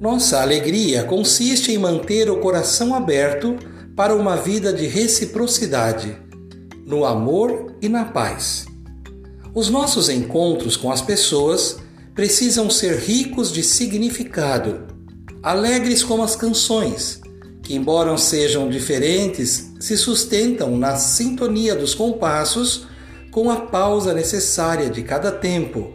Nossa alegria consiste em manter o coração aberto para uma vida de reciprocidade, no amor e na paz. Os nossos encontros com as pessoas precisam ser ricos de significado, alegres como as canções, que, embora sejam diferentes, se sustentam na sintonia dos compassos com a pausa necessária de cada tempo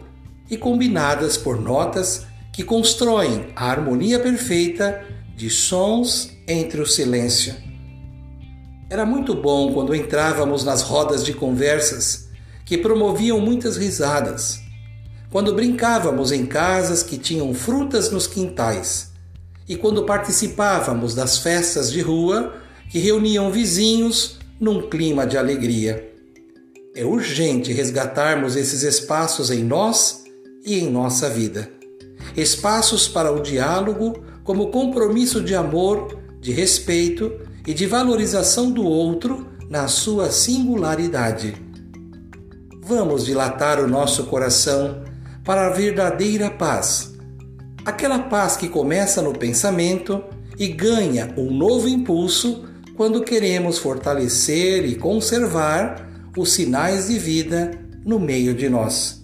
e combinadas por notas que constroem a harmonia perfeita de sons entre o silêncio. Era muito bom quando entrávamos nas rodas de conversas que promoviam muitas risadas, quando brincávamos em casas que tinham frutas nos quintais e quando participávamos das festas de rua que reuniam vizinhos num clima de alegria. É urgente resgatarmos esses espaços em nós e em nossa vida. Espaços para o diálogo como compromisso de amor, de respeito e de valorização do outro na sua singularidade. Vamos dilatar o nosso coração para a verdadeira paz. Aquela paz que começa no pensamento e ganha um novo impulso quando queremos fortalecer e conservar os sinais de vida no meio de nós.